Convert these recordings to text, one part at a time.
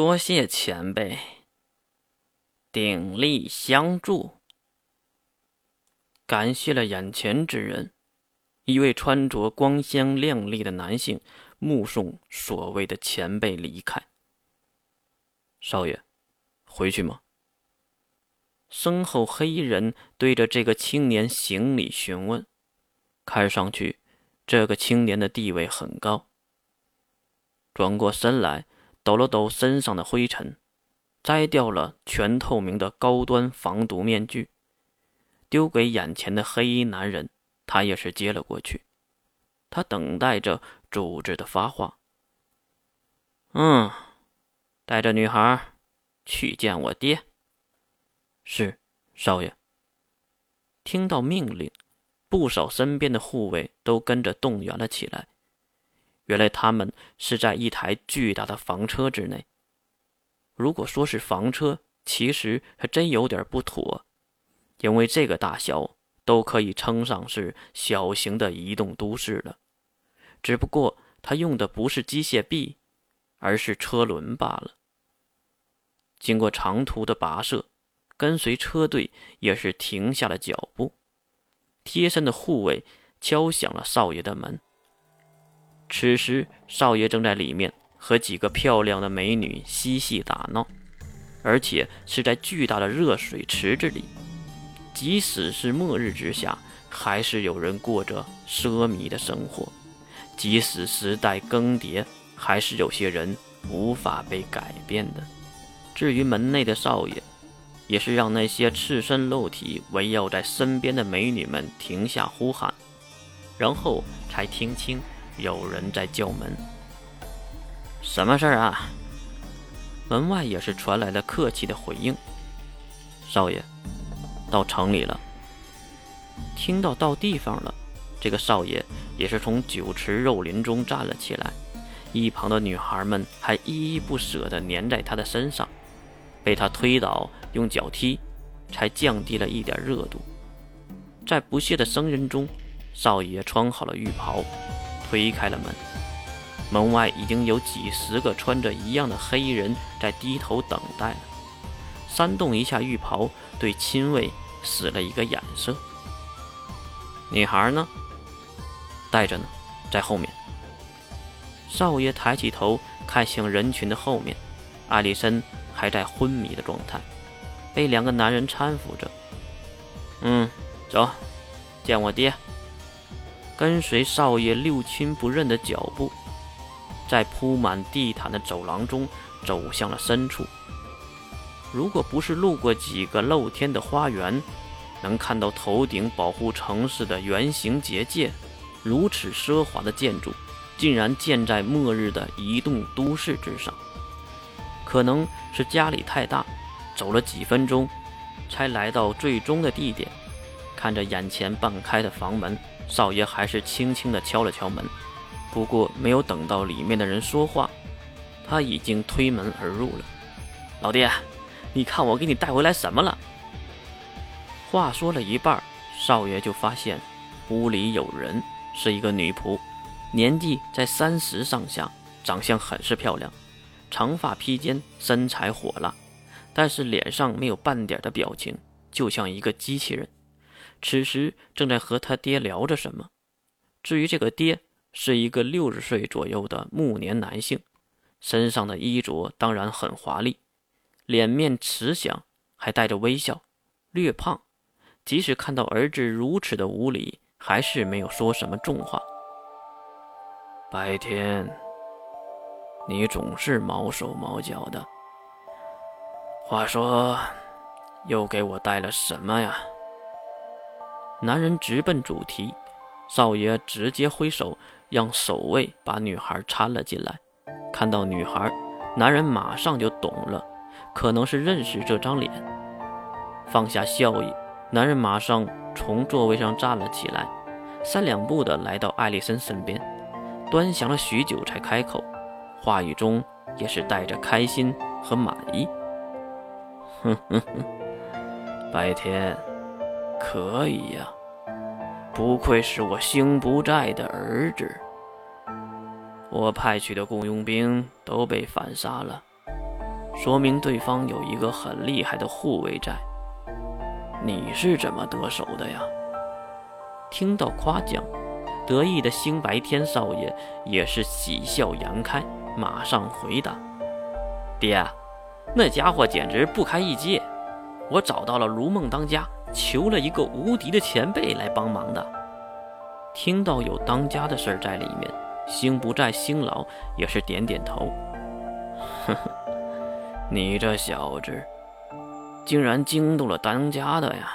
多谢前辈，鼎力相助。感谢了眼前之人，一位穿着光鲜亮丽的男性目送所谓的前辈离开。少爷，回去吗？身后黑衣人对着这个青年行礼询问，看上去这个青年的地位很高。转过身来，抖了抖身上的灰尘，摘掉了全透明的高端防毒面具，丢给眼前的黑衣男人。他也是接了过去，他等待着主子的发话。嗯，带着女孩去见我爹。是，少爷。听到命令，不少身边的护卫都跟着动员了起来。原来他们是在一台巨大的房车之内。如果说是房车，其实还真有点不妥，因为这个大小都可以称上是小型的移动都市了。只不过它用的不是机械臂，而是车轮罢了。经过长途的跋涉，跟随车队也是停下了脚步。贴身的护卫敲响了少爷的门。此时，少爷正在里面和几个漂亮的美女嬉戏打闹，而且是在巨大的热水池子里。即使是末日之下，还是有人过着奢靡的生活；即使时代更迭，还是有些人无法被改变的。至于门内的少爷，也是让那些赤身露体围绕在身边的美女们停下呼喊，然后才听清。有人在叫门，什么事儿啊？门外也是传来了客气的回应：“少爷，到城里了。”听到到地方了，这个少爷也是从酒池肉林中站了起来，一旁的女孩们还依依不舍地粘在他的身上，被他推倒，用脚踢，才降低了一点热度。在不屑的声音中，少爷穿好了浴袍。推开了门，门外已经有几十个穿着一样的黑衣人在低头等待了。扇动一下浴袍，对亲卫使了一个眼色。女孩呢？带着呢，在后面。少爷抬起头看向人群的后面，艾丽森还在昏迷的状态，被两个男人搀扶着。嗯，走，见我爹。跟随少爷六亲不认的脚步，在铺满地毯的走廊中走向了深处。如果不是路过几个露天的花园，能看到头顶保护城市的圆形结界，如此奢华的建筑，竟然建在末日的移动都市之上。可能是家里太大，走了几分钟，才来到最终的地点。看着眼前半开的房门。少爷还是轻轻地敲了敲门，不过没有等到里面的人说话，他已经推门而入了。老爹，你看我给你带回来什么了？话说了一半，少爷就发现屋里有人，是一个女仆，年纪在三十上下，长相很是漂亮，长发披肩，身材火辣，但是脸上没有半点的表情，就像一个机器人。此时正在和他爹聊着什么。至于这个爹，是一个六十岁左右的暮年男性，身上的衣着当然很华丽，脸面慈祥，还带着微笑，略胖。即使看到儿子如此的无礼，还是没有说什么重话。白天，你总是毛手毛脚的。话说，又给我带了什么呀？男人直奔主题，少爷直接挥手让守卫把女孩搀了进来。看到女孩，男人马上就懂了，可能是认识这张脸。放下笑意，男人马上从座位上站了起来，三两步的来到艾丽森身边，端详了许久才开口，话语中也是带着开心和满意。哼哼哼，白天。可以呀，不愧是我星不在的儿子。我派去的雇佣兵都被反杀了，说明对方有一个很厉害的护卫在。你是怎么得手的呀？听到夸奖，得意的星白天少爷也是喜笑颜开，马上回答：“爹，那家伙简直不堪一击，我找到了如梦当家，求了一个无敌的前辈来帮忙的。”听到有当家的事儿在里面，星不在星老也是点点头：“呵呵，你这小子。”竟然惊动了当家的呀！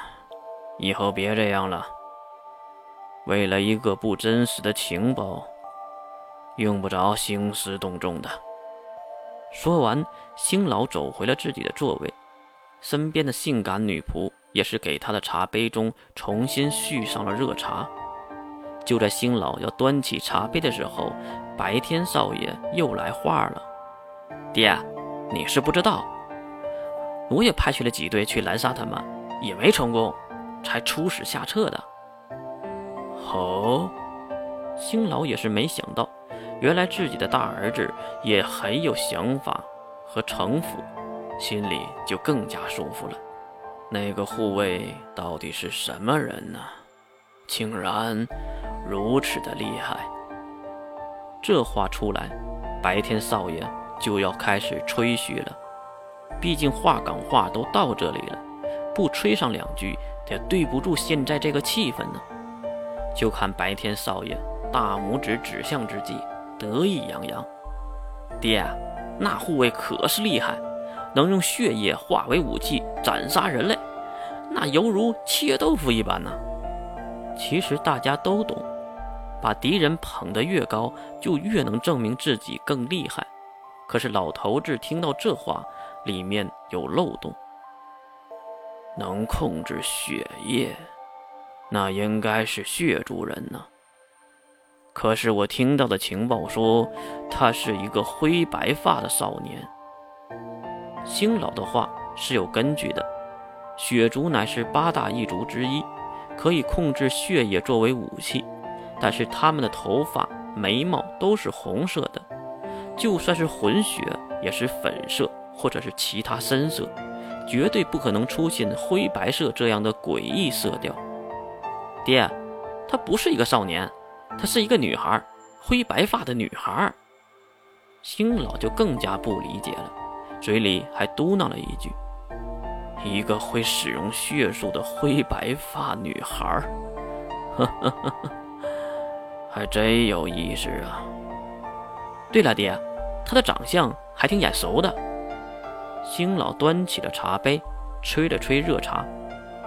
以后别这样了。为了一个不真实的情报，用不着兴师动众的。说完，星老走回了自己的座位，身边的性感女仆也是给他的茶杯中重新续上了热茶。就在星老要端起茶杯的时候，白天少爷又来话了：“爹，你是不知道。”我也派去了几队去拦杀他们，也没成功，才出使下策的。哦，星老也是没想到，原来自己的大儿子也很有想法和城府，心里就更加舒服了。那个护卫到底是什么人呢？竟然如此的厉害！这话出来，白天少爷就要开始吹嘘了。毕竟话赶话都到这里了，不吹上两句，也对不住现在这个气氛呢。就看白天少爷大拇指指向之际，得意洋洋：“爹，那护卫可是厉害，能用血液化为武器斩杀人类，那犹如切豆腐一般呢。”其实大家都懂，把敌人捧得越高，就越能证明自己更厉害。可是老头子听到这话。里面有漏洞，能控制血液，那应该是血族人呢。可是我听到的情报说，他是一个灰白发的少年。星老的话是有根据的，血族乃是八大异族之一，可以控制血液作为武器，但是他们的头发、眉毛都是红色的，就算是混血也是粉色。或者是其他深色，绝对不可能出现灰白色这样的诡异色调。爹，她不是一个少年，她是一个女孩，灰白发的女孩。星老就更加不理解了，嘴里还嘟囔了一句：“一个会使用血术的灰白发女孩，呵呵呵呵，还真有意思啊。”对了，爹，她的长相还挺眼熟的。星老端起了茶杯，吹了吹热茶。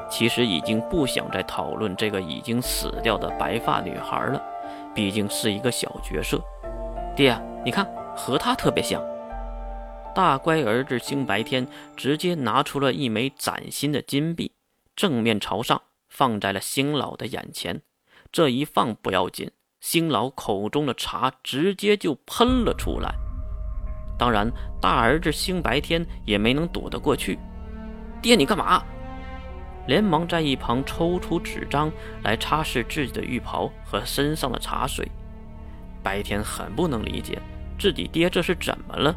其实已经不想再讨论这个已经死掉的白发女孩了，毕竟是一个小角色。爹，你看，和她特别像。大乖儿子星白天直接拿出了一枚崭新的金币，正面朝上放在了星老的眼前。这一放不要紧，星老口中的茶直接就喷了出来。当然，大儿子星白天也没能躲得过去。爹，你干嘛？连忙在一旁抽出纸张来擦拭自己的浴袍和身上的茶水。白天很不能理解自己爹这是怎么了，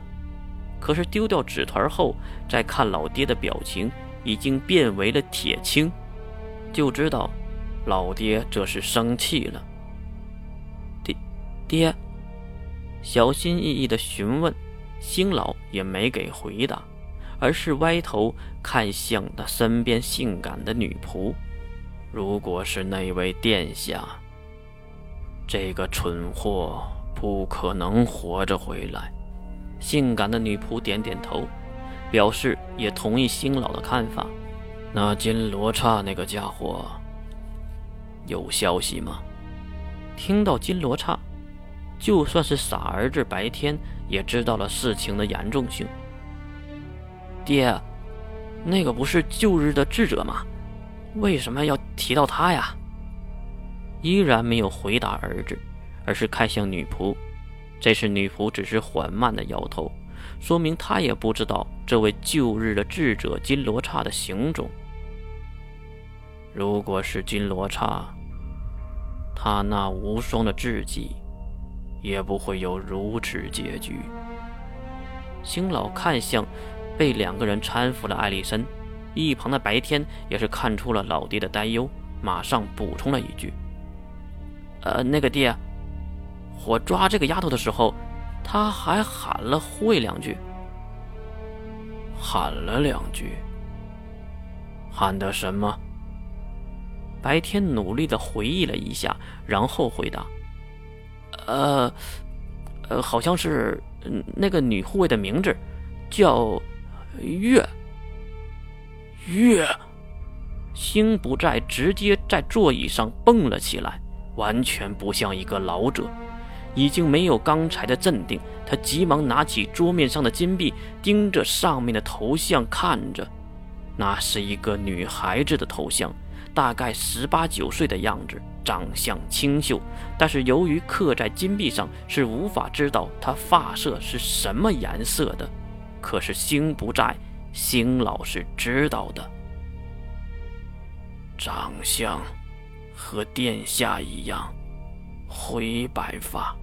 可是丢掉纸团后，再看老爹的表情已经变为了铁青，就知道老爹这是生气了。爹，爹，小心翼翼地询问。星老也没给回答，而是歪头看向他身边性感的女仆。如果是那位殿下，这个蠢货不可能活着回来。性感的女仆点点头，表示也同意星老的看法。那金罗刹那个家伙有消息吗？听到金罗刹。就算是傻儿子白天也知道了事情的严重性。爹，那个不是旧日的智者吗？为什么要提到他呀？依然没有回答儿子，而是看向女仆。这时女仆只是缓慢的摇头，说明她也不知道这位旧日的智者金罗刹的行踪。如果是金罗刹，他那无双的智计。也不会有如此结局。星老看向被两个人搀扶的艾丽森。一旁的白天也是看出了老爹的担忧，马上补充了一句：“呃，那个爹，我抓这个丫头的时候，她还喊了护卫两句。喊了两句，喊的什么？”白天努力的回忆了一下，然后回答：“呃，呃，好像是那个女护卫的名字，叫月。”月，星不在，直接在座椅上蹦了起来，完全不像一个老者，已经没有刚才的镇定。他急忙拿起桌面上的金币，盯着上面的头像看着，那是一个女孩子的头像，大概十八九岁的样子，长相清秀，但是由于刻在金币上，是无法知道她发色是什么颜色的。可是星不在。星老是知道的，长相和殿下一样，灰白发，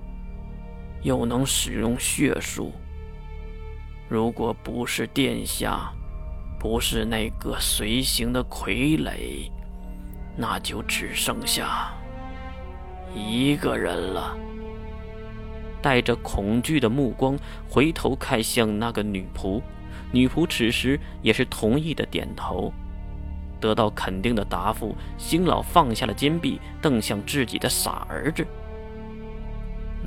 又能使用血术。如果不是殿下，不是那个随行的傀儡，那就只剩下一个人了。带着恐惧的目光回头看向那个女仆。女仆此时也是同意的点头，得到肯定的答复，星老放下了金币，瞪向自己的傻儿子：“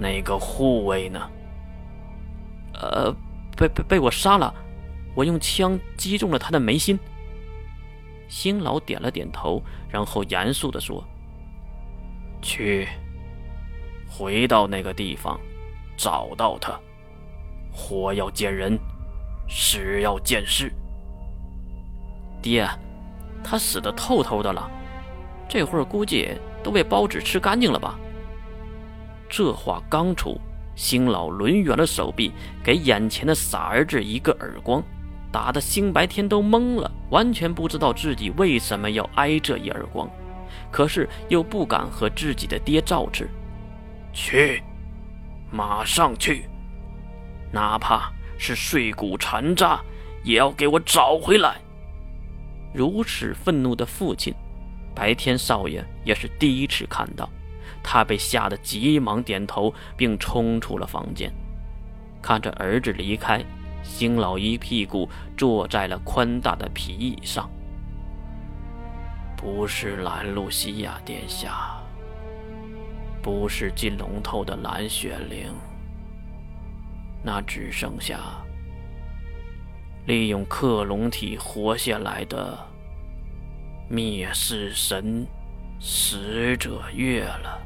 那个护卫呢？”“呃，被被被我杀了，我用枪击中了他的眉心。”星老点了点头，然后严肃地说：“去，回到那个地方，找到他，活要见人。”死要见尸，爹，他死的透透的了，这会儿估计都被包纸吃干净了吧？这话刚出，星老抡圆了手臂，给眼前的傻儿子一个耳光，打得星白天都懵了，完全不知道自己为什么要挨这一耳光，可是又不敢和自己的爹照吃。去，马上去，哪怕。是碎骨残渣，也要给我找回来！如此愤怒的父亲，白天少爷也是第一次看到。他被吓得急忙点头，并冲出了房间。看着儿子离开，星老一屁股坐在了宽大的皮椅上。不是兰露西亚殿下，不是金龙头的蓝雪灵。那只剩下利用克隆体活下来的灭世神死者月了。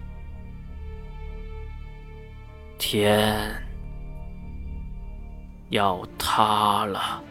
天要塌了。